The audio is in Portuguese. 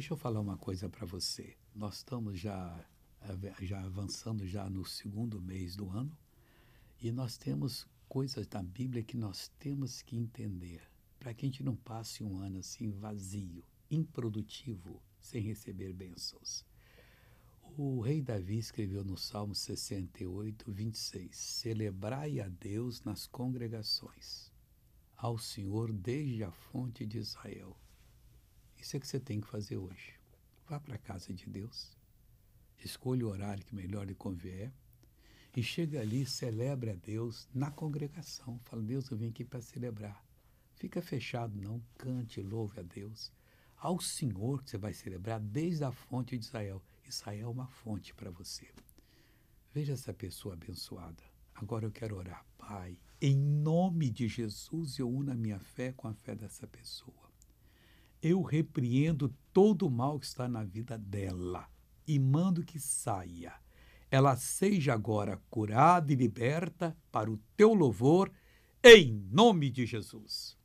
Deixa eu falar uma coisa para você. Nós estamos já, já avançando já no segundo mês do ano e nós temos coisas da Bíblia que nós temos que entender para que a gente não passe um ano assim vazio, improdutivo, sem receber bênçãos. O rei Davi escreveu no Salmo 68, 26: Celebrai a Deus nas congregações, ao Senhor desde a fonte de Israel. Isso é que você tem que fazer hoje. Vá para a casa de Deus, escolha o horário que melhor lhe convier e chega ali, celebra a Deus na congregação. Fala, Deus, eu vim aqui para celebrar. Fica fechado, não. Cante, louve a Deus. Ao Senhor que você vai celebrar desde a fonte de Israel. Israel é uma fonte para você. Veja essa pessoa abençoada. Agora eu quero orar. Pai, em nome de Jesus, eu uno a minha fé com a fé dessa pessoa. Eu repreendo todo o mal que está na vida dela e mando que saia. Ela seja agora curada e liberta para o teu louvor, em nome de Jesus.